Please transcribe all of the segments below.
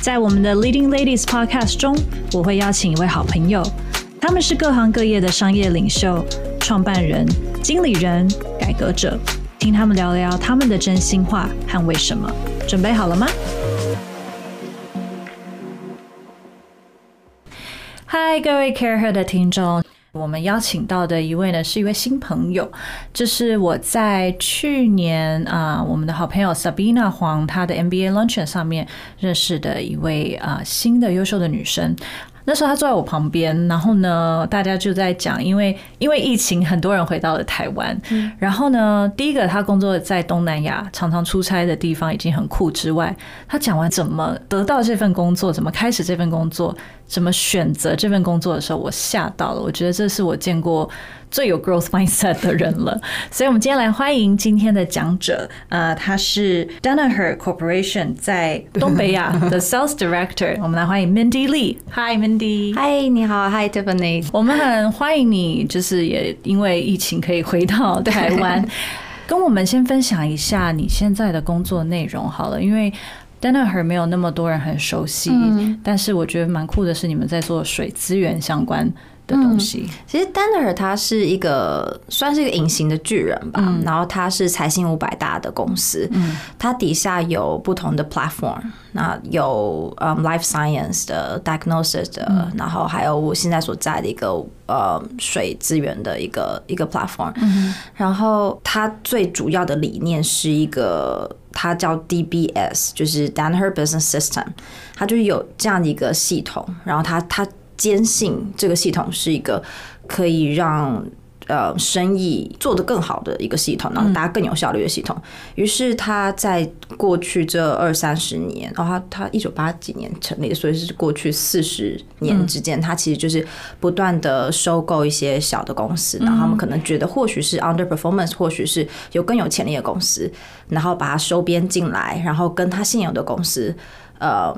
在我们的 Leading Ladies Podcast 中，我会邀请一位好朋友，他们是各行各业的商业领袖、创办人、经理人、改革者，听他们聊聊他们的真心话和为什么。准备好了吗？嗨，各位 Care Her 的听众。我们邀请到的一位呢，是一位新朋友，这是我在去年啊，我们的好朋友 Sabina 黄她的 MBA luncheon 上面认识的一位啊新的优秀的女生。那时候他坐在我旁边，然后呢，大家就在讲，因为因为疫情，很多人回到了台湾。然后呢，第一个他工作在东南亚，常常出差的地方已经很酷之外，他讲完怎么得到这份工作，怎么开始这份工作。怎么选择这份工作的时候，我吓到了。我觉得这是我见过最有 growth mindset 的人了。所以，我们今天来欢迎今天的讲者。呃，他是 Danaher Corporation 在东北亚 的 Sales Director。我们来欢迎 Mindy Lee。Hi，Mindy。Hi，你好。Hi，Tiffany。我们很欢迎你，就是也因为疫情可以回到台湾，跟我们先分享一下你现在的工作内容好了，因为。Danaher 没有那么多人很熟悉，但是我觉得蛮酷的是你们在做水资源相关的东西。其实 Danaher 它是一个算是一个隐形的巨人吧，然后他是财新五百大的公司，它底下有不同的 platform，那有嗯 life science 的 diagnosis 的，然后还有我现在所在的一个呃水资源的一个一个 platform，然后它最主要的理念是一个。它叫 DBS，就是 Danaher Business System，它就是有这样的一个系统，然后它它坚信这个系统是一个可以让。呃，生意做得更好的一个系统，然后大家更有效率的系统。于是他在过去这二三十年，然后他他一九八几年成立，所以是过去四十年之间，他其实就是不断的收购一些小的公司，然后他们可能觉得或许是 underperformance，或许是有更有潜力的公司，然后把它收编进来，然后跟他现有的公司，呃，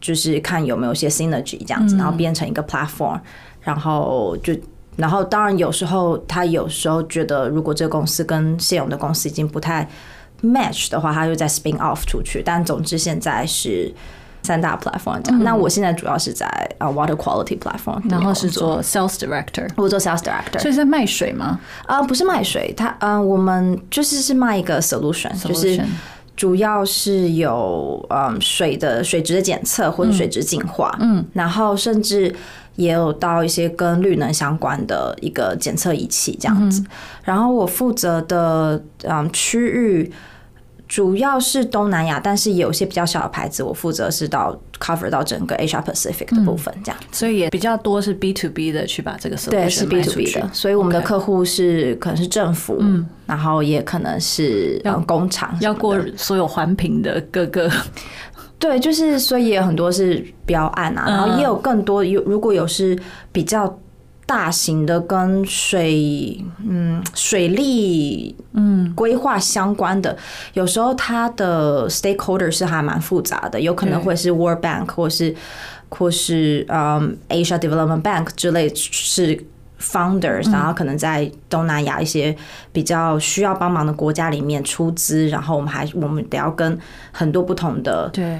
就是看有没有些 synergy 这样子，然后变成一个 platform，然后就。然后，当然有时候他有时候觉得，如果这个公司跟现有的公司已经不太 match 的话，他就在 spin off 出去。但总之现在是三大 platform 这样。那我现在主要是在啊 water quality platform，然后是做 sales director，我做 sales director。所以在卖水吗？啊，不是卖水，他嗯，我们就是是卖一个 solution，就是主要是有嗯水的水质的检测或者水质净化，嗯，然后甚至。也有到一些跟绿能相关的一个检测仪器这样子，然后我负责的嗯区域主要是东南亚，但是有些比较小的牌子，我负责是到 cover 到整个 Asia Pacific 的部分这样，所以也比较多是 B to B 的去把这个对是 B to B 的，所以我们的客户是可能是政府，嗯，然后也可能是工厂，要过所有环评的各个。对，就是所以也有很多是标案啊，然后也有更多有如果有是比较大型的跟水嗯水利嗯规划相关的，有时候它的 stakeholder 是还蛮复杂的，有可能会是 World Bank 或是或是嗯 Asia Development Bank 之类是 founders，然后可能在东南亚一些比较需要帮忙的国家里面出资，然后我们还我们得要跟很多不同的对。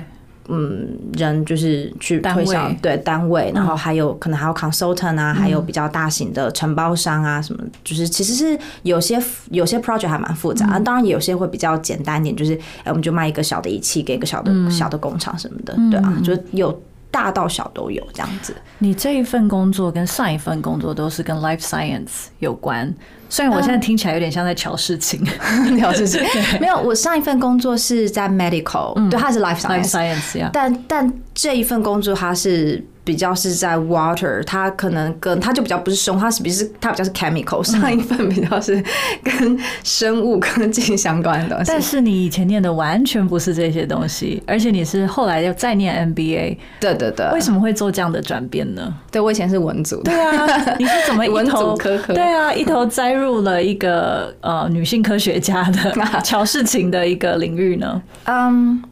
嗯，人就是去推销对单位，然后还有可能还有 consultant 啊，还有比较大型的承包商啊，什么就是其实是有些有些 project 还蛮复杂，啊，当然也有些会比较简单一点，就是哎我们就卖一个小的仪器给一个小的小的工厂什么的，对啊，就有大到小都有这样子。你这一份工作跟上一份工作都是跟 life science 有关。虽然我现在听起来有点像在瞧事情，聊事情。没有，我上一份工作是在 medical，、对，它是 life 呀。但但这一份工作它是比较是在 water，它可能跟它就比较不是生物，它是比是它比较是 chemical，上一份比较是跟生物科技相关的东西。但是你以前念的完全不是这些东西，而且你是后来又再念 MBA，对对对，为什么会做这样的转变呢？对我以前是文组的，对啊，你是怎么一 文头组科科对啊，一头栽入了一个呃女性科学家的 乔事情的一个领域呢？嗯，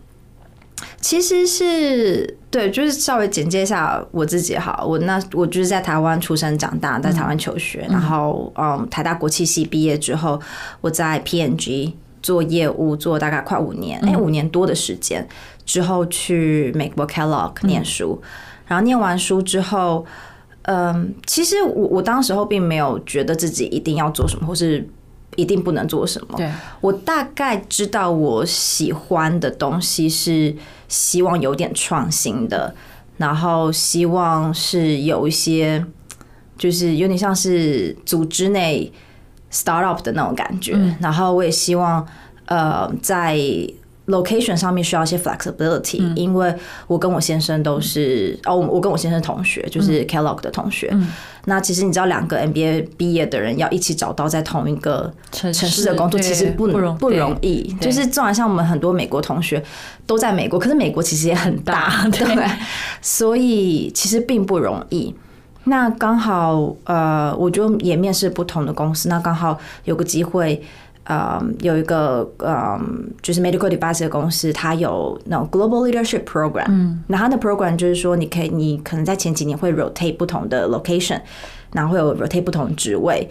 其实是对，就是稍微简介一下我自己哈。我那我就是在台湾出生长大，在台湾求学，然后嗯，台大国际系毕业之后，我在 PNG 做业务，做大概快五年，哎、五年多的时间，之后去美国 Kellogg 念书，然后念完书之后。嗯，其实我我当时候并没有觉得自己一定要做什么，或是一定不能做什么。对，我大概知道我喜欢的东西是希望有点创新的，然后希望是有一些，就是有点像是组织内 startup 的那种感觉。然后我也希望，呃，在 location 上面需要一些 flexibility，、因为我跟我先生都是哦，我跟我先生同学，就是 Kellogg 的同学。那其实你知道，两个 MBA 毕业的人要一起找到在同一个城城市的工作，其实不不容不容易。就是纵然像我们很多美国同学都在美国，可是美国其实也很大，对？所以其实并不容易。那刚好，呃，我就也面试不同的公司，那刚好有个机会。呃，有一个呃，就是 medical device 的公司，它有那种 global leadership program。嗯，那它的 program 就是说，你可以，你可能在前几年会 rotate 不同的 location，然后会有 rotate 不同职位，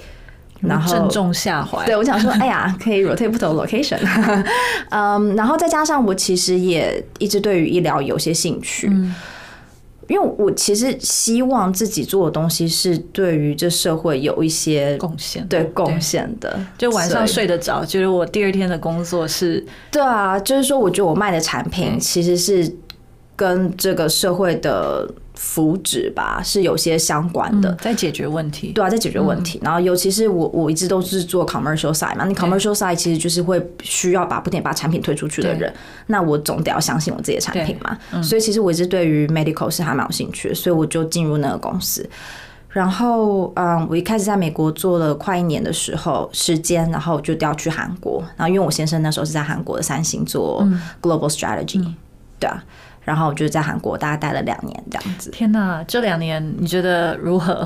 然后正中下怀。对，我想说，哎呀，可以 rotate 不同的 location，嗯，然后再加上我其实也一直对于医疗有些兴趣，因为我其实希望自己做的东西是对于这社会有一些贡献对贡献的，就晚上睡得着，觉得我第二天的工作是对啊，就是说，我觉得我卖的产品其实是跟这个社会的福祉吧是有些相关的。在解决问题。对啊，在解决问题。然后，尤其是我，我一直都是做 commercial side 嘛。你 commercial side 其实就是会需要把不停地把产品推出去的人，那我总得要相信我自己的产品嘛。所以，其实我一直对于 medical 是还蛮有兴趣的，所以我就进入那个公司。然后，嗯，我一开始在美国做了快一年的时候时间，然后就调去韩国。然后，因为我先生那时候是在韩国的三星做 global strategy，、对啊。然后我就在韩国大概待了两年这样子。天哪，这两年你觉得如何？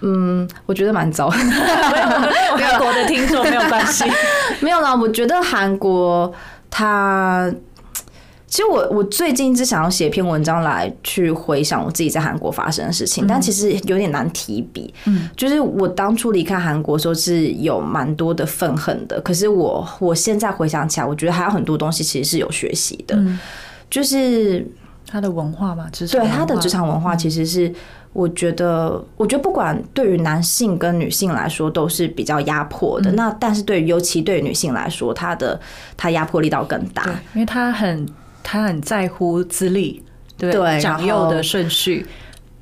嗯，我觉得蛮糟。韩国的听众没有关系。没有啦，我觉得韩国它，其实我我最近只想要写一篇文章来去回想我自己在韩国发生的事情，但其实有点难提笔。嗯，就是我当初离开韩国的时候是有蛮多的愤恨的，可是我我现在回想起来，我觉得还有很多东西其实是有学习的，就是他的文化嘛，职场对他的职场文化其实是。我觉得，我觉得不管对于男性跟女性来说都是比较压迫的。那但是对于尤其对于女性来说，她的她压迫力道更大。因为他很他很在乎资历，对对长幼的顺序，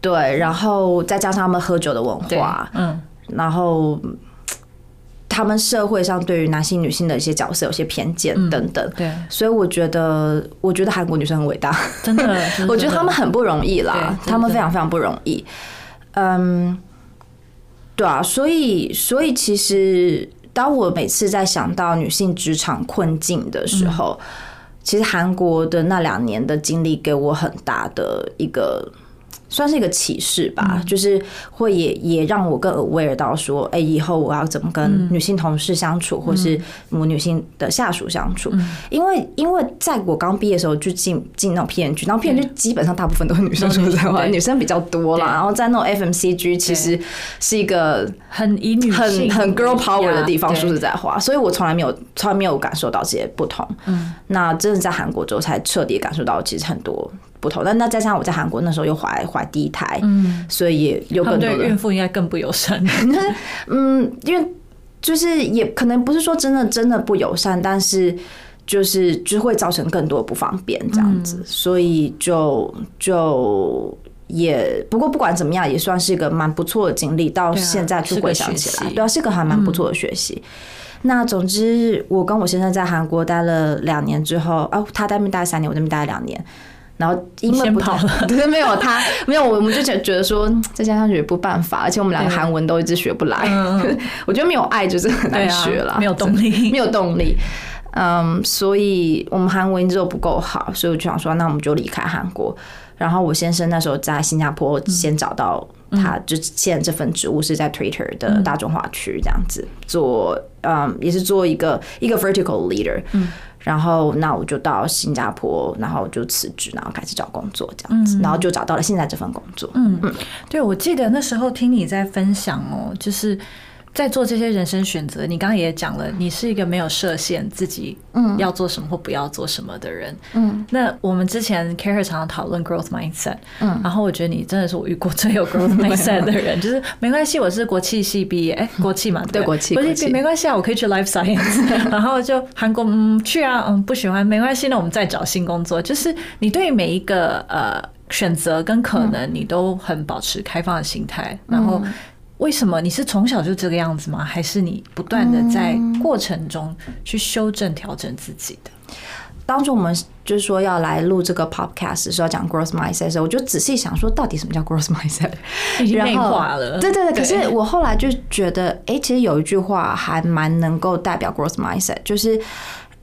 对，然后再加上他们喝酒的文化，，嗯，然后嗯他们社会上对于男性、女性的一些角色有些偏见等等。对，所以我觉得，我觉得韩国女生很伟大。真的，真的 我觉得他们很不容易啦他们非常非常不容易。嗯，对啊，所以所以其实当我每次在想到女性职场困境的时候，其实韩国的那两年的经历给我很大的一个。算是一个启示吧，就是会也也让我更 aware 到说，哎、以后我要怎么跟女性同事相处，或是我女性的下属相处。因为因为在我刚毕业的时候就进进那种 PNG，然后 PNG 基本上大部分都是女生，说实在话，女生比较多啦。然后在那种 FMCG 其实是一个很以女很性很 girl power 的地方，对。说实在话，所以我从来没有从来没有感受到这些不同。嗯，那真的在韩国之后才彻底感受到其实很多不同。但那再加上我在韩国那时候又怀怀第一胎，嗯，所以也有更多的孕妇应该更不友善。嗯，因为就是也可能不是说真的真的不友善，但是就是就会造成更多不方便这样子，所以就就也不过不管怎么样，也算是一个蛮不错的经历。到现在去回想起来，对啊，是个还蛮不错的学习。那总之，我跟我先生在韩国待了两年之后，哦，他在那边待三年，我在那边待了两年。然后因为不太跑了 对，没有他，没有我们就觉觉得说嗯再加上学不办法，而且我们两个对韩文都一直学不来。我觉得没有爱就是很难学了，没有动力没有动力。嗯，所以我们韩文一直都不够好，所以我就想说，那我们就离开韩国。然后我先生那时候在新加坡先找到他，就现在这份职务是在 Twitter 的大中华区这样子做，嗯，也是做一个一个 vertical leader。然后那我就到新加坡，然后就辞职，然后开始找工作这样子，然后就找到了现在这份工作。嗯。嗯。对，我记得那时候听你在分享哦，就是在做这些人生选择。你刚刚也讲了，你是一个没有设限自己要做什么或不要做什么的人。嗯，那我们之前 Care 常常讨论 growth mindset，嗯，然后我觉得你真的是我遇过最有 growth mindset 的人，就是没关系，我是国际系毕业，哎，国际嘛，不对国际国际没关系啊，我可以去 life science，然后就韩国嗯去啊，嗯不喜欢没关系，那我们再找新工作。就是你对每一个呃选择跟可能，你都很保持开放的心态。然后为什么你是从小就这个样子吗？还是你不断的在过程中去修正调整自己的？当初我们就是说要来录这个 podcast 的时候讲 growth mindset 的时候，我就仔细想说，到底什么叫 growth mindset？然后化了。对对对，可是我后来就觉得，哎，其实有一句话还蛮能够代表 growth mindset，就是。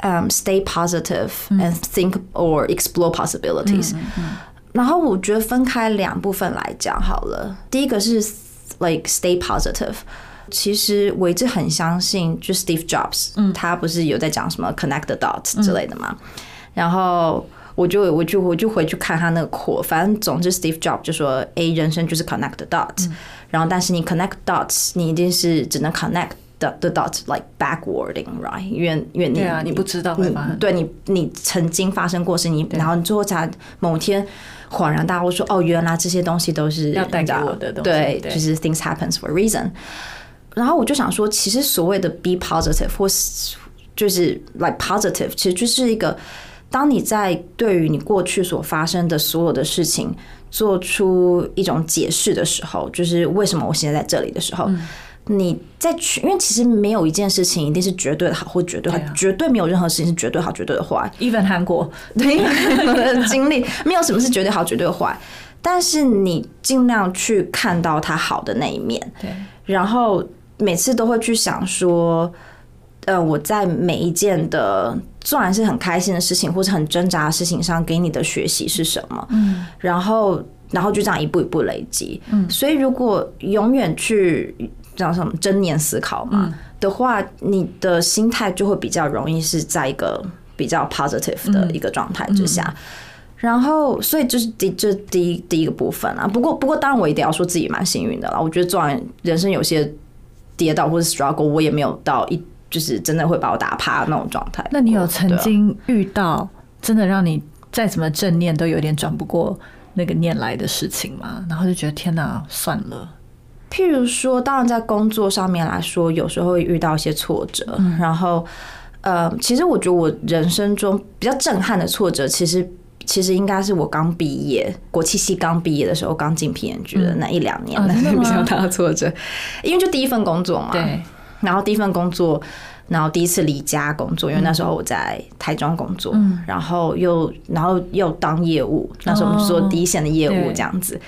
嗯、s t a y positive and think or explore possibilities。然后我觉得分开两部分来讲好了。第一个是 like stay positive。其实我一直很相信，就 Steve Jobs，、他不是有在讲什么 connect the dots 之类的嘛？然后我就我就我就回去看他那个 quote，反正总之 Steve Jobs 就说，哎，人生就是 connect the dots，、然后但是你 connect dots，你一定是只能 connect the the dots like backwarding，right？因为因为你对啊，你不知道会发生。对你你曾经发生过事，你然后你最后才某天恍然大悟说，哦，原来这些东西都是要带给我的东西对，对就是 things happens for a reason。然后我就想说，其实所谓的 be positive 或是就是 like positive，其实就是一个，当你在对于你过去所发生的所有的事情做出一种解释的时候，就是为什么我现在在这里的时候。你在去，因为其实没有一件事情一定是绝对的好或绝对坏，对啊。绝对没有任何事情是绝对好、绝对的坏。even 韩国，对，因为我的经历没有什么是绝对好、绝对坏，但是你尽量去看到它好的那一面，对，然后每次都会去想说，呃，我在每一件的虽然是很开心的事情或者很挣扎的事情上给你的学习是什么，嗯，然后然后就这样一步一步累积，嗯，所以如果永远去叫什么正念思考嘛、的话，你的心态就会比较容易是在一个比较 positive 的一个状态之下。然后，所以就是第这第一第一个部分啊。不过，不过，当然我一定要说自己蛮幸运的啦。我觉得，做完人生有些跌倒或者 struggle，我也没有到一就是真的会把我打趴那种状态。那你有曾经遇到真的让你再怎么正念都有点转不过那个念来的事情吗？然后就觉得天哪，算了。譬如说，当然在工作上面来说，有时候会遇到一些挫折，然后呃，其实我觉得我人生中比较震撼的挫折，其实其实应该是我刚毕业，国际系刚毕业的时候，刚进 PNG 的那一两年比较大的挫折，因为就第一份工作嘛，对，然后第一份工作，然后第一次离家工作，因为那时候我在台中工作，然后又然后又当业务，那时候我们就做第一线的业务对。这样子，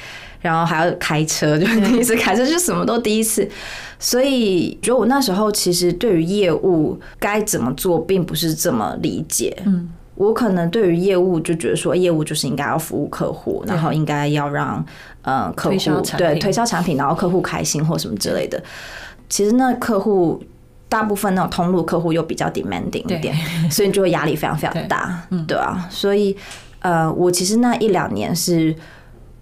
然后还要开车，就是第一次开车，就什么都第一次，所以觉得我那时候其实对于业务该怎么做，并不是这么理解，嗯。我可能对于业务就觉得说，业务就是应该要服务客户，然后应该要让呃客户对推销产品，然后客户开心或什么之类的。其实那客户大部分那种通路客户又比较 demanding 一点，所以就会压力非常非常大，对啊，所以呃，我其实那一两年是。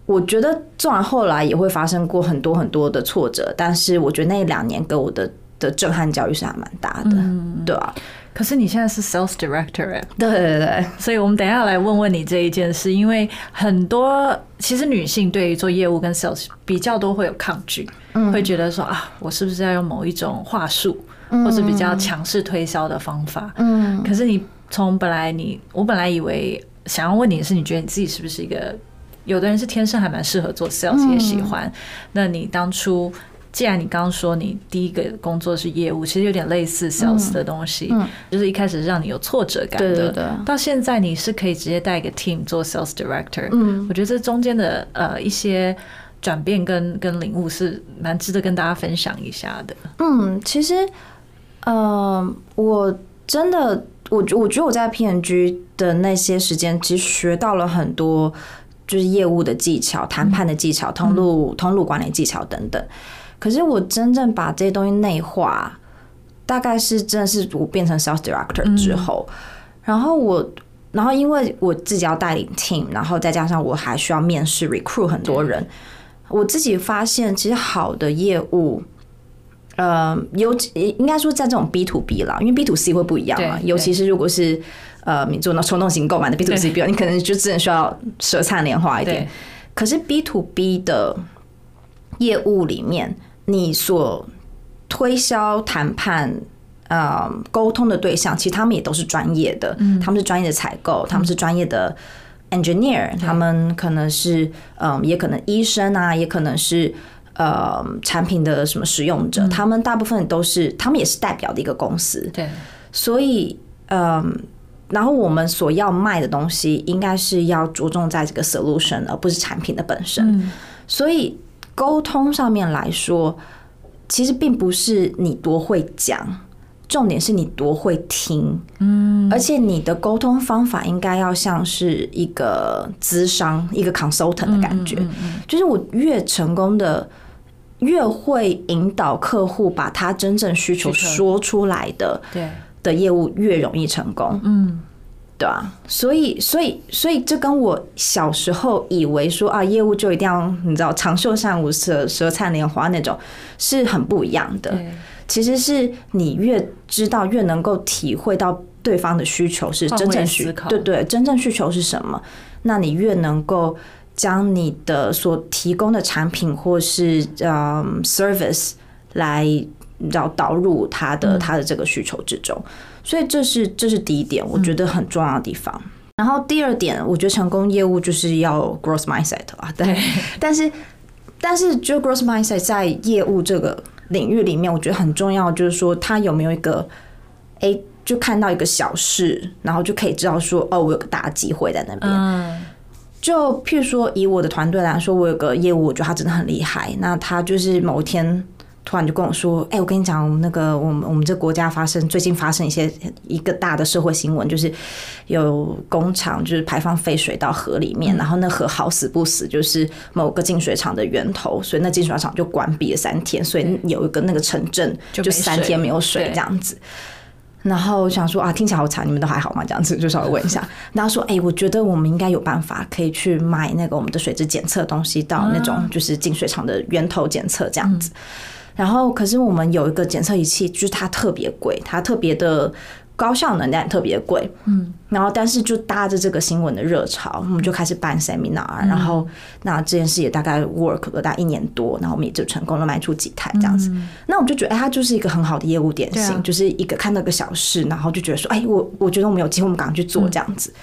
我觉得，纵然后来也会发生过很多很多的挫折，但是我觉得那一两年给我的的震撼教育是还蛮大的，对啊，可是你现在是 sales director 哎、对对对，所以我们等一下来问问你这一件事，因为很多其实女性对于做业务跟 sales 比较多会有抗拒，会觉得说啊，我是不是要用某一种话术，或是比较强势推销的方法？嗯，可是你从本来你，我本来以为想要问你的是，你觉得你自己是不是一个有的人是天生还蛮适合做 sales，也喜欢。那你当初既然你刚刚说你第一个工作是业务，其实有点类似 sales 的东西，就是一开始让你有挫折感的，到现在你是可以直接带一个 team 做 sales director。嗯，我觉得这中间的呃一些转变跟跟领悟是蛮值得跟大家分享一下的。嗯，其实呃，我真的我我觉得我在 PNG 的那些时间，其实学到了很多，就是业务的技巧、谈判的技巧、通路通路管理技巧等等。可是我真正把这些东西内化，大概是真的是我变成 sales director 之后，然后我，然后因为我自己要带领 team，然后再加上我还需要面试 recruit 很多人，我自己发现其实好的业务，呃，尤其应该说在这种 B to B 啦，因为 B to C 会不一样嘛，尤其是如果是呃你做那冲动型购买的 B to C，比你可能就只能需要舌灿莲花一点，可是 B to B 的业务里面。你所推销、谈判、呃沟通的对象，其实他们也都是专业的，他们是专业的采购，他们是专业的 engineer，他们可能是嗯，也可能医生啊，也可能是呃产品的什么使用者，他们大部分都是，他们也是代表的一个公司，对，所以嗯，然后我们所要卖的东西，应该是要着重在这个 solution，而不是产品的本身，所以。沟通上面来说，其实并不是你多会讲，重点是你多会听。嗯，而且你的沟通方法应该要像是一个资商、一个 consultant 的感觉。就是我越成功的，越会引导客户把他真正需求说出来的，对的业务越容易成功。嗯。对啊，所以所以所以这跟我小时候以为说啊，业务就一定要你知道长袖善舞、舌舌灿莲花那种是很不一样的。其实是你越知道，越能够体会到对方的需求是真正需，对对，真正需求是什么？那你越能够将你的所提供的产品或是嗯 service 来你知道导入他的他的这个需求之中。所以这是这是第一点，我觉得很重要的地方。然后第二点，我觉得成功业务就是要 growth mindset 啊，对。但是但是就 growth mindset 在业务这个领域里面，我觉得很重要，就是说他有没有一个，哎，就看到一个小事，然后就可以知道说，哦，我有个大机会在那边。嗯。就譬如说，以我的团队来说，我有个业务，我觉得他真的很厉害。那他就是某一天。突然就跟我说：“哎，我跟你讲，我们那个，我们我们这国家发生最近发生一些一个大的社会新闻，就是有工厂就是排放废水到河里面，然后那河好死不死就是某个净水厂的源头，所以那净水厂就关闭了三天，所以有一个那个城镇就三天没有水这样子。然后想说啊，听起来好惨，你们都还好吗？这样子就稍微问一下。然后说，哎，我觉得我们应该有办法可以去买那个我们的水质检测东西到那种就是净水厂的源头检测这样子。”然后，可是我们有一个检测仪器，就是它特别贵，它特别的高效能，但特别贵。嗯。然后，但是就搭着这个新闻的热潮，我们就开始办 seminar。然后，那这件事也大概 work 了大概一年多，然后我们也就成功了卖出几台这样子。那我们就觉得，哎，它就是一个很好的业务典型，就是一个看到个小事，然后就觉得说，哎，我我觉得我们有机会，我们赶快去做这样子。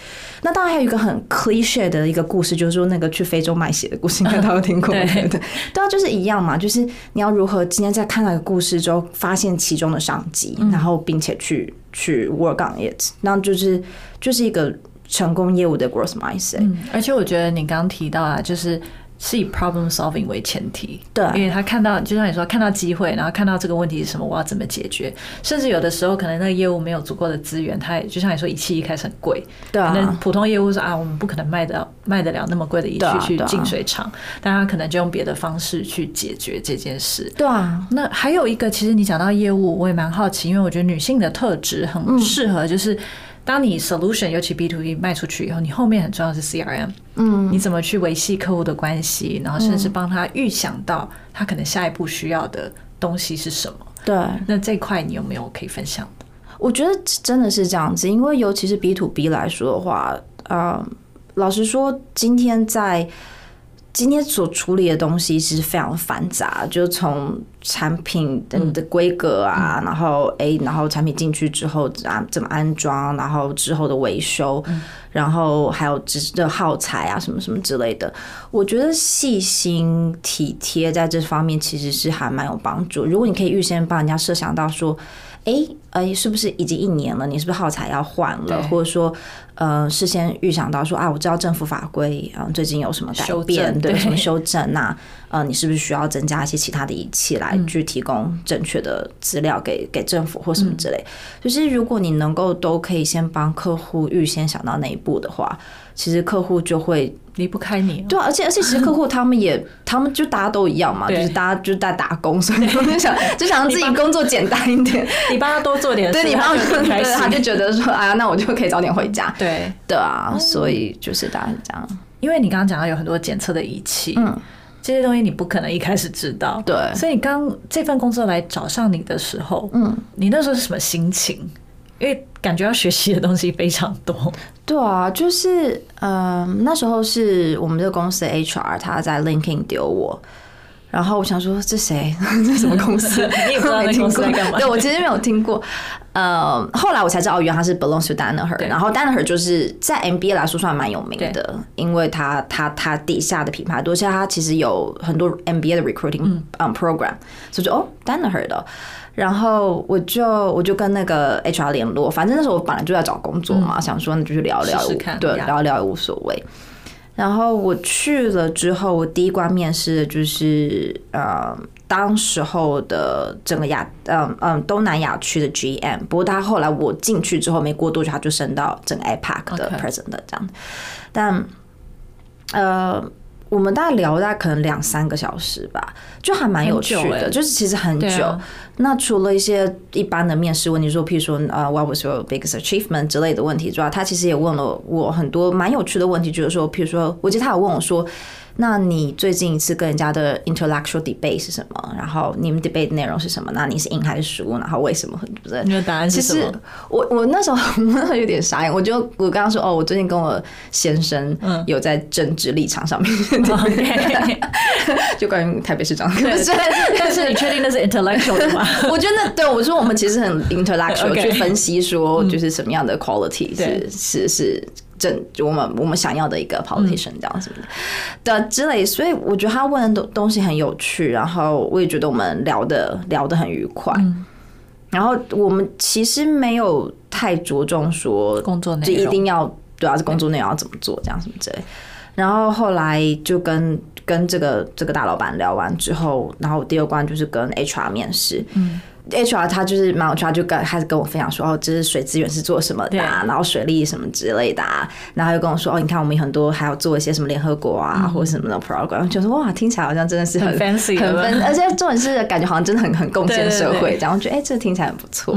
那当然还有一个很 cliche 的一个故事，就是说那个去非洲卖血的故事，应该都有听过。对 对对啊，就是一样嘛，就是你要如何今天在看到一个故事之后，发现其中的商机，然后并且去去 work on it，那就是。就是一个成功业务的 growth mindset，嗯，而且我觉得你刚刚提到啊，就是是以 problem solving 为前提，对，因为他看到，就像你说，看到机会，然后看到这个问题是什么，我要怎么解决，甚至有的时候可能那个业务没有足够的资源，他也就像你说，仪器一开始很贵，对，可能普通业务说啊，我们不可能卖得卖得了那么贵的仪器去净水厂，但他可能就用别的方式去解决这件事，对啊。那还有一个，其实你讲到业务，我也蛮好奇，因为我觉得女性的特质很适合，就是。当你 solution 尤其 B to B 卖出去以后，你后面很重要是 CRM，嗯，你怎么去维系客户的关系，然后甚至帮他预想到他可能下一步需要的东西是什么？对，那这块你有没有可以分享的？我觉得真的是这样子，因为尤其是 B to B 来说的话，呃，老实说，今天在今天所处理的东西其实非常繁杂，就从产品的的规格啊，然后诶，然后产品进去之后啊怎么安装，然后之后的维修，然后还有只的耗材啊什么什么之类的。我觉得细心体贴在这方面其实是还蛮有帮助。如果你可以预先帮人家设想到说。哎，哎，是不是已经一年了？你是不是耗材要换了？或者说，呃，事先预想到说啊，我知道政府法规啊，最近有什么改变，对，什么修正那 呃，你是不是需要增加一些其他的仪器来去提供正确的资料给给政府或什么之类？就是如果你能够都可以先帮客户预先想到那一步的话，其实客户就会。离不开你，对啊，而且而且，其实客户 他们也，他们就大家都一样嘛，就是大家就在打工，所以 就想就想让自己工作简单一点，你帮他多做点，对你帮他对，他就觉得说，哎呀，那我就可以早点回家，对。对啊，所以就是大家是这样。因为你刚刚讲到有很多检测的仪器，嗯，这些东西你不可能一开始知道，对，所以你刚这份工作来找上你的时候，嗯，你那时候是什么心情？因为感觉要学习的东西非常多。对啊，就是嗯，那时候是我们这个公司的 HR 他在 LinkedIn 丢我，然后我想说这谁？这什么公司？你也不知道那 公司在干嘛？对我其实没有听过。呃，后来我才知道，原来他是 belongs to Danaher。然后 Danaher 就是在 MBA 来说算蛮有名的，因为他他他底下的品牌多，而且他其实有很多 MBA 的 recruiting 嗯 program，所以就哦 Danaher 的。然后我就我就跟那个 HR 联络，反正那时候我本来就在找工作嘛，想说那就去聊聊，对，聊聊也无所谓。然后我去了之后，我第一关面试的就是呃，当时候的整个亚嗯嗯东南亚区的 GM。不过他后来我进去之后没过多久，他就升到整个 APAC 的 President 这样。但呃。我们大概聊大概可能两三个小时吧，就还蛮有趣的，就是其实很久。那除了一些一般的面试问题，说譬如说呃，What was your biggest achievement 之类的问题之外，他其实也问了我很多蛮有趣的问题，就是说，譬如说，我记得他有问我说。那你最近一次跟人家的 intellectual debate 是什么？然后你们 debate 内容是什么？那你是赢还是输？然后为什么？对不对？你的答案是什么？我我那时候有点傻眼，我就我刚刚说哦，我最近跟我先生有在政治立场上面，就关于台北市长。对，但是你确定那是 intellectual 的吗？我觉得对，我说我们其实很 intellectual 去分析说，就是什么样的 quality 是是是。正就我们我们想要的一个 politician 这样什么的的之类，所以我觉得他问的东东西很有趣，然后我也觉得我们聊的聊的很愉快。然后我们其实没有太着重说工作内容，就一定要对啊，是工作内容要怎么做这样什么之类。然后后来就跟跟这个这个大老板聊完之后，然后第二关就是跟 HR 面试。嗯。HR 他就是蛮有趣，就跟开始跟我分享说，哦，这是水资源是做什么的，然后水利什么之类的，然后又跟我说，哦，你看我们很多还要做一些什么联合国啊，或者什么的 program，就说哇，听起来好像真的是很 fancy，很 fancy，而且重点是感觉好像真的很很贡献社会，这样我觉得哎，这听起来很不错。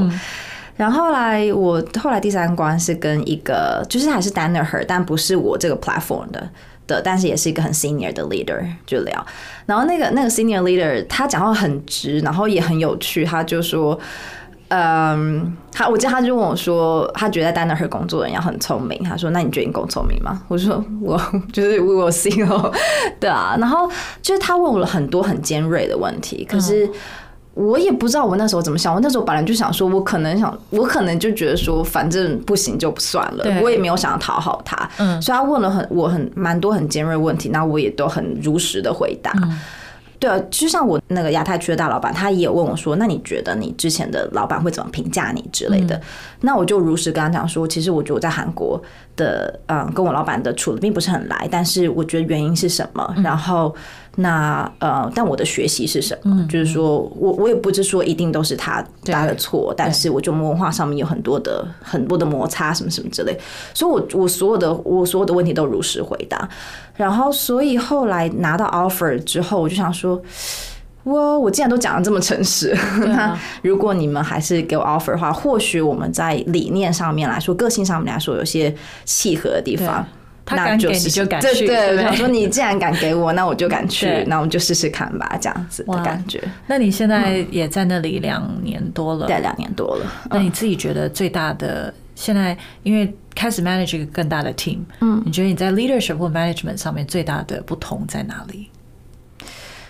然后来我后来第三关是跟一个，就是还是 Danaher，但不是我这个 platform 的。的，但是也是一个很 senior 的 leader 就聊，然后那个那个 senior leader 他讲话很直，然后也很有趣，他就说，嗯，他我记得他就问我说，他觉得在 Danaher 工作人要很聪明，他说，那你觉得你够聪明吗？我说我 就是 we will see 哦，对啊，然后就是他问我了很多很尖锐的问题，可是。我也不知道我那时候怎么想，我那时候本来就想说，我可能想，我可能就觉得说，反正不行就不算了，我也没有想要讨好他，嗯所以他问了很我很蛮多很尖锐问题，那我也都很如实的回答。对啊，就像我那个亚太区的大老板，他也问我说：“那你觉得你之前的老板会怎么评价你之类的？”那我就如实跟他讲说：“其实我觉得我在韩国的嗯，跟我老板的处的并不是很来，但是我觉得原因是什么？然后那呃，但我的学习是什么？就是说我我也不是说一定都是他他的错，但是我就文化上面有很多的很多的摩擦什么什么之类，所以我我所有的我所有的问题都如实回答。”然后，所以后来拿到 offer 之后，我就想说，我我既然都讲的这么诚实，那如果你们还是给我 offer 的话，或许我们在理念上面来说，个性上面来说，有些契合的地方。他敢给你就敢去，对，想说你既然敢给我，那我就敢去，那我们就试试看吧，这样子的感觉。那你现在也在那里两年多了，对，两年多了。那你自己觉得最大的现在因为开始 manage 一个更大的 team，嗯，你觉得你在 leadership 或 management 上面最大的不同在哪里？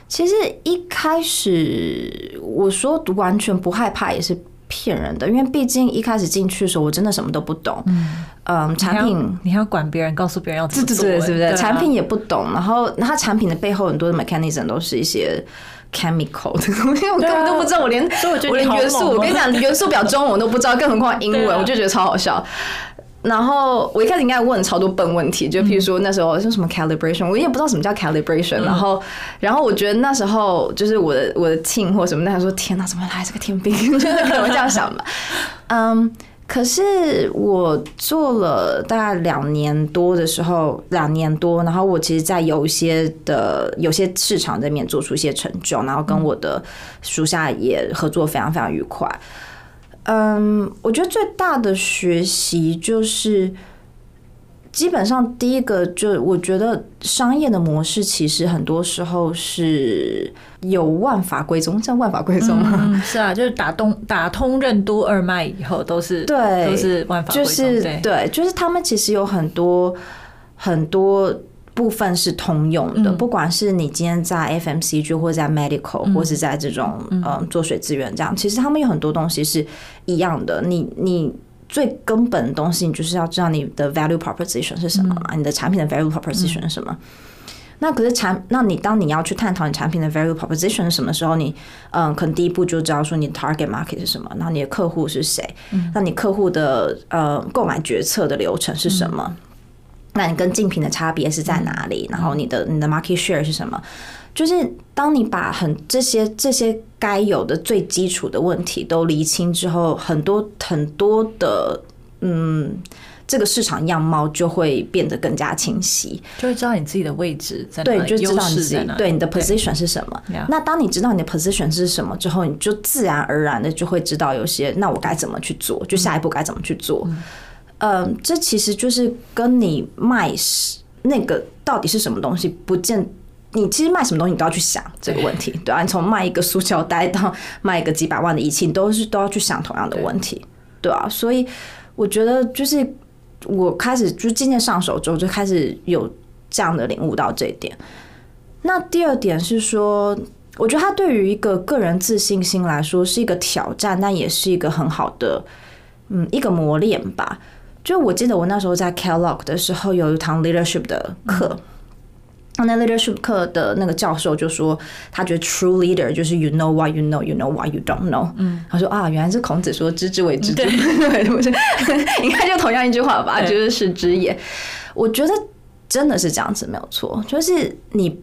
其实一开始我说完全不害怕也是骗人的，因为毕竟一开始进去的时候我真的什么都不懂。嗯，产品你还要管别人，告诉别人要怎么做，对不对？啊产品也不懂，然后它产品的背后很多的 mechanism 都是一些 chemical 的东西，我根本都不知道，我连我连元素，我跟你讲，元素表中文我都不知道，更何况英文，啊我就觉得超好笑。然后我一开始应该问超多笨问题，就譬如说那时候是什么 calibration，我也不知道什么叫 calibration。然后，然后我觉得那时候就是我的我的 team 或什么，那时候说天哪，怎么来这个天兵？就是可能会这样想吧。嗯，可是我做了大概两年多的时候，两年多，然后我其实，在有一些的有些市场这边做出一些成就，然后跟我的属下也合作非常非常愉快。嗯，我觉得最大的学习就是，基本上第一个就我觉得商业的模式其实很多时候是有万法归宗，叫万法归宗吗？嗯，是啊，就是打通打通任督二脉以后，都是对都是万法归宗就是对对，就是他们其实有很多很多部分是通用的，嗯。不管是你今天在 FMCG 或者在 medical、或是在这种嗯。做水资源这样，其实他们有很多东西是一样的。你你最根本的东西，你就是要知道你的 value proposition 是什么嘛，你的产品的 value proposition 是什么。那可是产，那你当你要去探讨你产品的 value proposition 是什么时候，你嗯，可能第一步就知道说你的 target market 是什么，然后你的客户是谁，那你客户的呃购买决策的流程是什么？那你跟竞品的差别是在哪里？然后你的你的 market share 是什么？就是当你把很这些这些该有的最基础的问题都厘清之后，很多很多的嗯，这个市场样貌就会变得更加清晰。就会知道你自己的位置在对，就知道你自己对你的 position 是什么。那当你知道你的 position 是什么之后，你就自然而然的就会知道有些那我该怎么去做，就下一步该怎么去做。嗯，这其实就是跟你卖是那个到底是什么东西，不见你其实卖什么东西，你都要去想这个问题，对啊，你从卖一个塑胶袋到卖一个几百万的仪器，你都是都要去想同样的问题，对啊，所以我觉得就是我开始就渐渐上手之后，就开始有这样的领悟到这一点。那第二点是说，我觉得它对于一个个人自信心来说是一个挑战，但也是一个很好的，嗯，一个磨练吧。就我记得我那时候在 Kellogg 的时候，有一堂 leadership 的课。那 leadership 课的那个教授就说，他觉得 true leader 就是 you know what you know, you know what you don't know。嗯，他说啊，原来是孔子说知之为知之，对，不是？应该就同样一句话吧，就是是知也。我觉得真的是这样子，没有错，就是你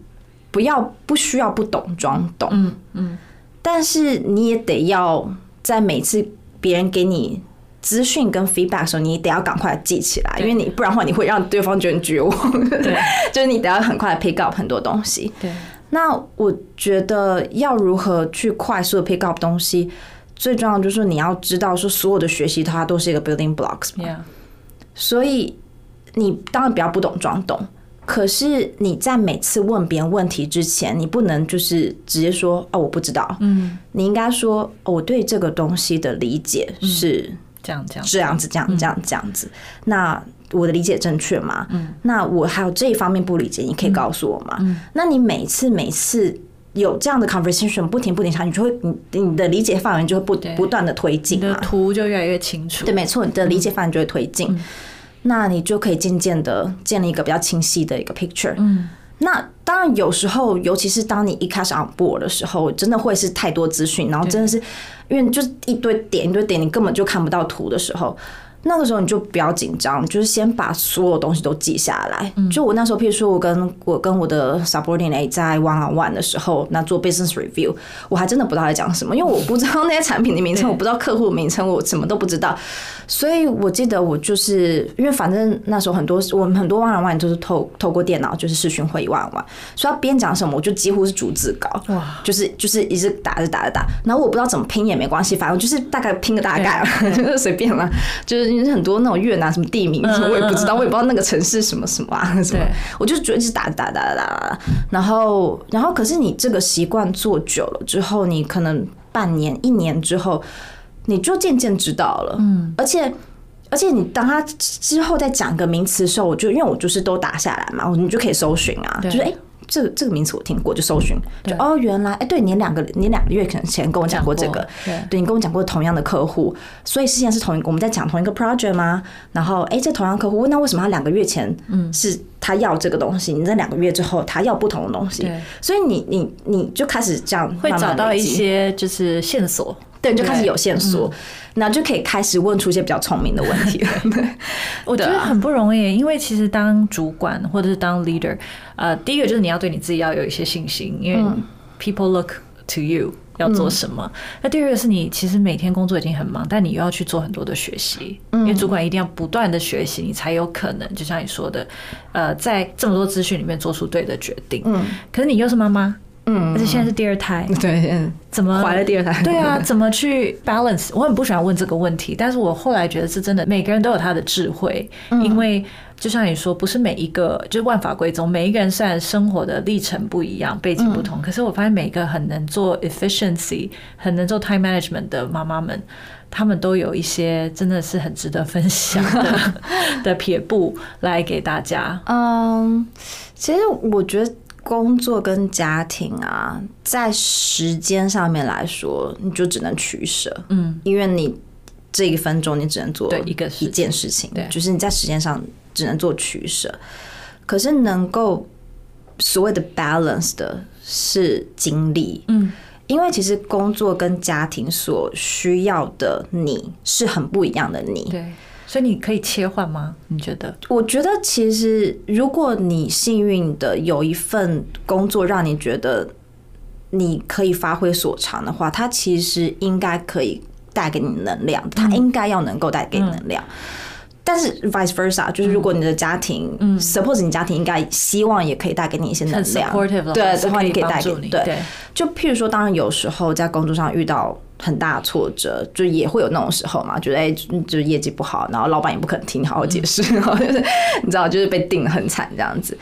不要不需要不懂装懂，嗯嗯，但是你也得要在每次别人给你资讯跟 feedback 的时候，你得要赶快记起来，因为你不然的话，你会让对方觉得绝望。对，就是你得要很快的 pick up 很多东西。对，那我觉得要如何去快速的 pick up 东西，最重要的就是你要知道说所有的学习它都是一个 building blocks 所以你当然不要不懂装懂，可是你在每次问别人问题之前，你不能就是直接说哦我不知道，嗯，你应该说、哦、我对这个东西的理解是这样这样，这样子，这样这样这样子。那我的理解正确吗？嗯，那我还有这一方面不理解，你可以告诉我吗？嗯，那你每次每次有这样的 conversation 不停不停下，你就会你你的理解范围就会不不断的推你的进。图就越来越清楚。对，没错，你的理解范围就会推进，那你就可以渐渐的建立一个比较清晰的一个 picture。嗯，那当然有时候，尤其是当你一开始 on board 的时候，真的会是太多资讯，然后真的是因为就是一堆点一堆点，你根本就看不到图的时候。那个时候你就不要紧张，就是先把所有东西都记下来。就我那时候，譬如说我跟我跟我的 subordinate 在 one on one 的时候，那做 business review，我还真的不知道在讲什么，因为我不知道那些产品的名称，我不知道客户的名称，我什么都不知道。所以我记得我就是因为反正那时候很多我们很多 one on one 都是透透过电脑，就是视讯会议 one on one，所以他边讲什么，我就几乎是逐字稿。哇，就是就是一直打着打着打，然后我不知道怎么拼也没关系，反正就是大概拼个大概，就是随便啦。就是很多那种越南什么地名什么我也不知道，我也不知道那个城市什么什么啊什么对，我就觉得一直打打打打打打，然后然后可是你这个习惯做久了之后，你可能半年一年之后，你就渐渐知道了，嗯，而且。而且你当他之后再讲个名词的时候，我就因为我就是都打下来嘛，你就可以搜寻啊，就是哎。这个这个名词我听过，就搜寻，就哦，原来哎，对你两个你两个月可能前跟我讲过这个，对你跟我讲过同样的客户，所以之前是同一个，我们在讲同一个 project 吗？然后哎，这同样客户，那为什么他两个月前嗯是他要这个东西，你在两个月之后他要不同的东西？所以你你你就开始这样会找到一些就是线索。对，就开始有线索，那就可以开始问出一些比较聪明的问题 了。我觉得很不容易，因为其实当主管或者是当 leader，呃，第一个就是你要对你自己要有一些信心，因为 people look to you 要做什么。那第二个是你其实每天工作已经很忙，但你又要去做很多的学习，因为主管一定要不断的学习，你才有可能就像你说的，呃，在这么多资讯里面做出对的决定。嗯，可是你又是妈妈。嗯，而且现在是第二胎，对，怎么怀了第二胎？对啊，怎么去 balance？我很不喜欢问这个问题，但是我后来觉得是真的，每个人都有他的智慧，因为就像你说，不是每一个就是万法归宗，每一个人虽然生活的历程不一样，背景不同，可是我发现每一个很能做 efficiency、很能做 time management 的妈妈们，他们都有一些真的是很值得分享的 的撇步来给大家。嗯，其实我觉得。工作跟家庭啊，在时间上面来说，你就只能取舍，嗯，因为你这一分钟你只能做一个一件事情，对，就是你在时间上只能做取舍。可是能够所谓的 balance 的是精力，嗯，因为其实工作跟家庭所需要的你是很不一样的，你。对。所以你可以切换吗？你觉得？我觉得其实，如果你幸运的有一份工作让你觉得你可以发挥所长的话，它其实应该可以带给你能量，它应该要能够带给你能量。但是 vice versa，就是如果你的家庭嗯，suppose 你家庭应该希望也可以带给你一些能量，对的话，你可以带给你。对，就譬如说，当然有时候在工作上遇到。很大挫折，就也会有那种时候嘛，觉得哎，就是业绩不好，然后老板也不肯听你好好解释，然后就是 你知道，就是被定的很惨这样子，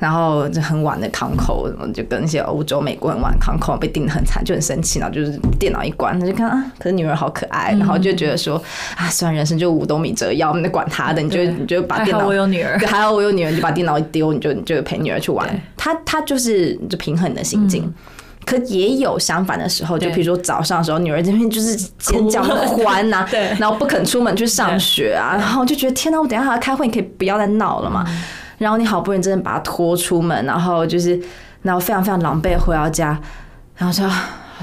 然后就很晚的康口，就跟那些欧洲、美国很晚康口被定的很惨，就很生气，然后就是电脑一关，他就看啊，可是女儿好可爱，然后就觉得说啊，虽然人生就五斗米折腰，那管他的，你就你就把电脑，还好我有女儿，对，还好我有女儿，就把电脑一丢，你就你就陪女儿去玩，他他就是就平衡你的心境。可也有相反的时候，就比如说早上的时候，女儿这边就是尖叫欢呐，对，然后不肯出门去上学啊，然后就觉得天哪，我等下还要开会，你可以不要再闹了嘛。然后你好不容易真的把她拖出门，然后就是，然后非常非常狼狈回到家，然后说。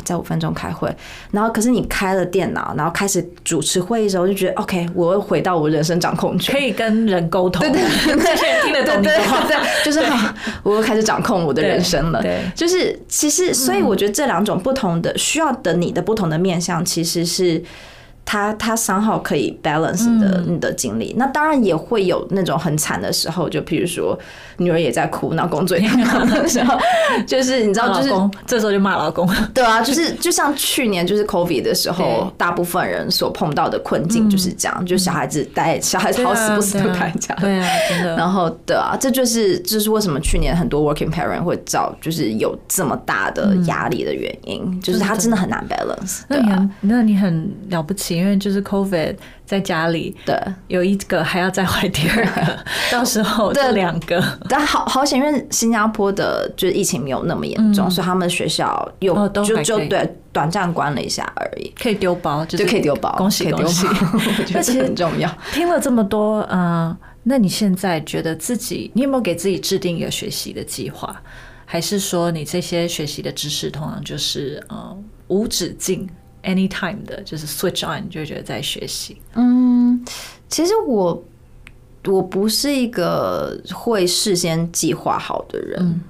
在五分钟开会，然后可是你开了电脑，然后开始主持会议的时候，就觉得 OK，我又回到我人生掌控权，可以跟人沟通，对对 听得懂你的话，对，就是好我又开始掌控我的人生了。对，就是其实，所以我觉得这两种不同的需要的你的不同的面向，其实是。他他三号可以 balance 的你的经历，那当然也会有那种很惨的时候，就比如说女儿也在哭，然后工作也忙的时候，就是你知道，就是这时候就骂老公。对啊，就是就像去年就是 COVID 的时候，大部分人所碰到的困境就是这样，就小孩子待小孩子好死不死都待家，对啊，真的。然后对啊，这就是这是为什么去年很多 working parent 会找就是有这么大的压力的原因，就是他真的很难 balance。那你很那你很了不起。因为就是 COVID 在家里，对，有一个还要再怀第二个，到时候这两个，但好好险，因为新加坡的就是疫情没有那么严重，所以他们学校有就就对短暂关了一下而已，可以丢包，就可以丢包，恭喜恭喜，那其实很重要。听了这么多，嗯，那你现在觉得自己，你有没有给自己制定一个学习的计划，还是说你这些学习的知识通常就是嗯无止境？Anytime 的，就是 switch on，就觉得在学习。嗯，其实我我不是一个会事先计划好的人，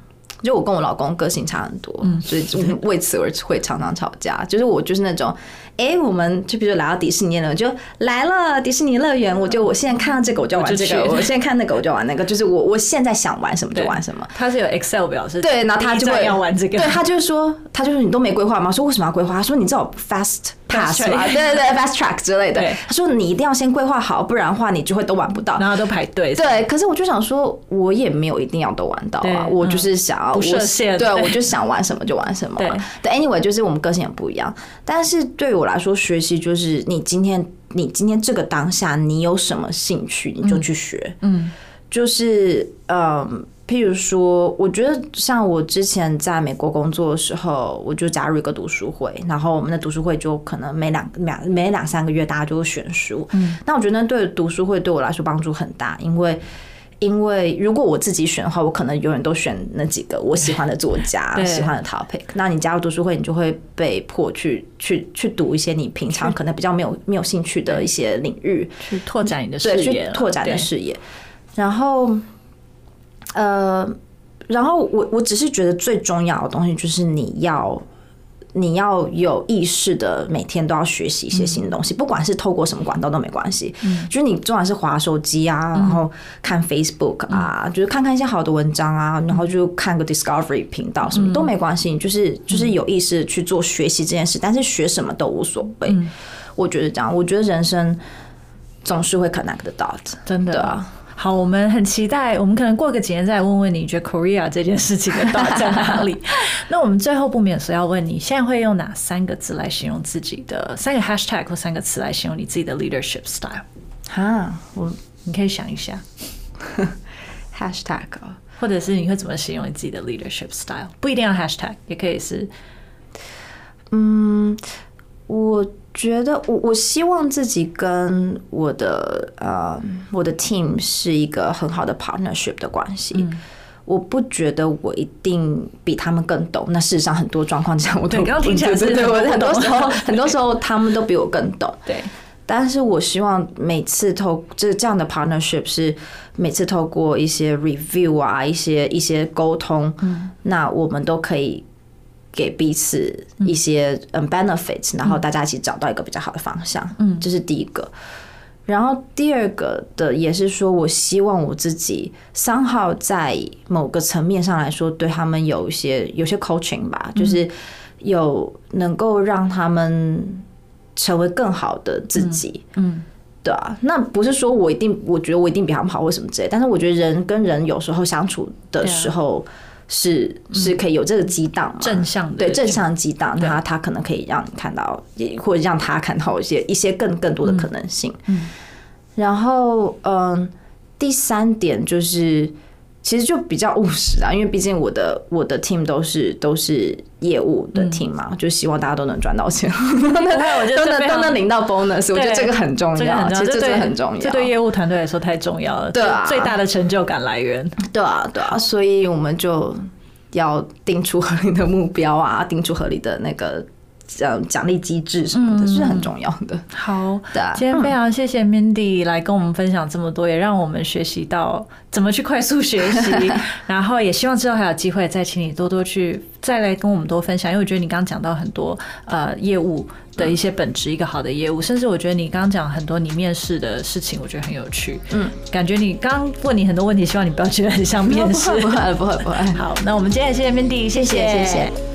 就我跟我老公个性差很多，所以为此而会常常吵架。就是我就是那种。哎，我们就比如来到迪士尼了，就来了迪士尼乐园，我就我现在看到这个我就玩这个，我现在看那个我就玩那个，就是我我现在想玩什么就玩什么。他是有 Excel 表示对，然后他就会要玩这个，对他就是说，他就是你都没规划吗？说为什么要规划？他说你知道 Fast Pass 吗？对对对，Fast Track 之类的。他说你一定要先规划好，不然的话你就会都玩不到，然后都排队。对，可是我就想说，我也没有一定要都玩到啊，我就是想要不设限，对 我就想玩什么就玩什么。对，Anyway，就是我们个性也不一样，但是对于我来说，学习。就是你今天你今天这个当下你有什么兴趣，你就去学。嗯，就是嗯。譬如说，我觉得像我之前在美国工作的时候，我就加入一个读书会，然后我们的读书会就可能每两两每两三个月大家就会选书。嗯，那我觉得对读书会对我来说帮助很大，因为因为如果我自己选的话，我可能永远都选那几个我喜欢的作家、喜欢的 topic。那你加入读书会，你就会被迫去去去读一些你平常可能比较没有没有兴趣的一些领域，去拓展你的视野，拓展的视野，然后。呃，然后我我只是觉得最重要的东西就是你要你要有意识的每天都要学习一些新的东西，不管是透过什么管道都没关系。嗯，就是你不管是滑手机啊，然后看 Facebook 啊，就是看看一些好的文章啊，然后就看个 Discovery 频道什么都没关系，就是就是有意识去做学习这件事，但是学什么都无所谓。我觉得这样，我觉得人生总是会 connect the dots，真的。啊。好，我们很期待，我们可能过个几年再问问你，觉得 Korea 这件事情的到底在哪里？那我们最后不免说要问你，现在会用哪三个字来形容自己的三个 hashtag 或三个词来形容你自己的 leadership style？哈，我你可以想一下 hashtag，或者是你会怎么形容你自己的 leadership style？不一定要 hashtag，也可以是，嗯，我。觉得我我希望自己跟我的呃我的 team 是一个很好的 partnership 的关系。我不觉得我一定比他们更懂。那事实上很多状况下，我对刚刚听起来是对我很多时候 很多时候他们都比我更懂。对，但是我希望每次透这这样的 partnership 是每次透过一些 review 啊一些一些沟通，那我们都可以。给彼此一些嗯 benefits，然后大家一起找到一个比较好的方向，嗯，这是第一个。然后第二个的也是说，我希望我自己三号在某个层面上来说，对他们有一些有些 coaching 吧，就是有能够让他们成为更好的自己，嗯，对啊。那不是说我一定，我觉得我一定比他们好或什么之类，但是我觉得人跟人有时候相处的时候。是是可以有这个激荡嘛？正向的对正向激荡，他他可能可以让你看到，也或者让他看到一些一些更更多的可能性。嗯，然后嗯，第三点就是其实就比较务实啊，因为毕竟我的我的 team 都是都是业务的 team 嘛，就希望大家都能赚到钱，都能都能领到 bonus，我觉得这个很重要，其实这个很重要，这对业务团队来说太重要了，对啊，最大的成就感来源，对啊对啊，所以我们就要定出合理的目标啊，定出合理的那个。奖奖励机制什么的是很重要的。好，今天非常谢谢 Mindy 来跟我们分享这么多，也让我们学习到怎么去快速学习。然后也希望之后还有机会再请你多多去再来跟我们多分享，因为我觉得你刚刚讲到很多呃业务的一些本质，一个好的业务，甚至我觉得你刚刚讲很多你面试的事情，我觉得很有趣。嗯，感觉你刚问你很多问题，希望你不要觉得很像面试，不会不会不会。好，那我们今天谢谢 Mindy，谢谢谢谢。